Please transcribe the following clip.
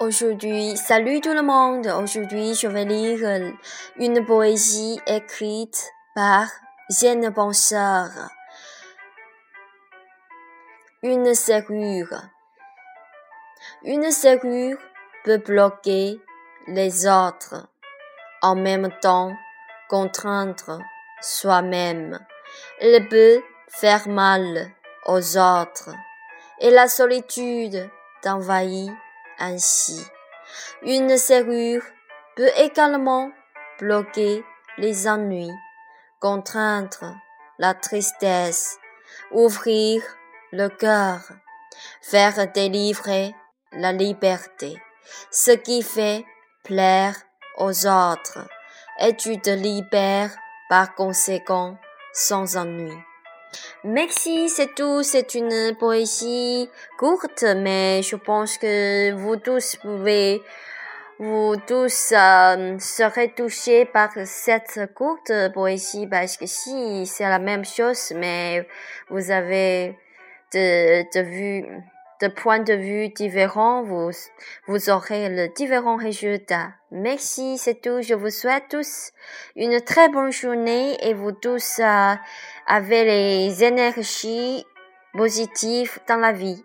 Aujourd'hui, salut tout le monde. Aujourd'hui, je vais lire une poésie écrite par Jeanne Penseur. Une serrure. Une serrure peut bloquer les autres, en même temps contraindre soi-même. Elle peut faire mal aux autres, et la solitude t'envahit ainsi. Une serrure peut également bloquer les ennuis, contraindre la tristesse, ouvrir le cœur, faire délivrer la liberté, ce qui fait plaire aux autres, et tu te libères par conséquent sans ennui. Merci, c'est tout. C'est une poésie courte, mais je pense que vous tous pouvez, vous tous euh, serez touchés par cette courte poésie parce que si c'est la même chose, mais vous avez de, de vue, de points de vue différents, vous, vous aurez le différent résultat. Merci, c'est tout. Je vous souhaite tous une très bonne journée et vous tous euh, avez les énergies positives dans la vie.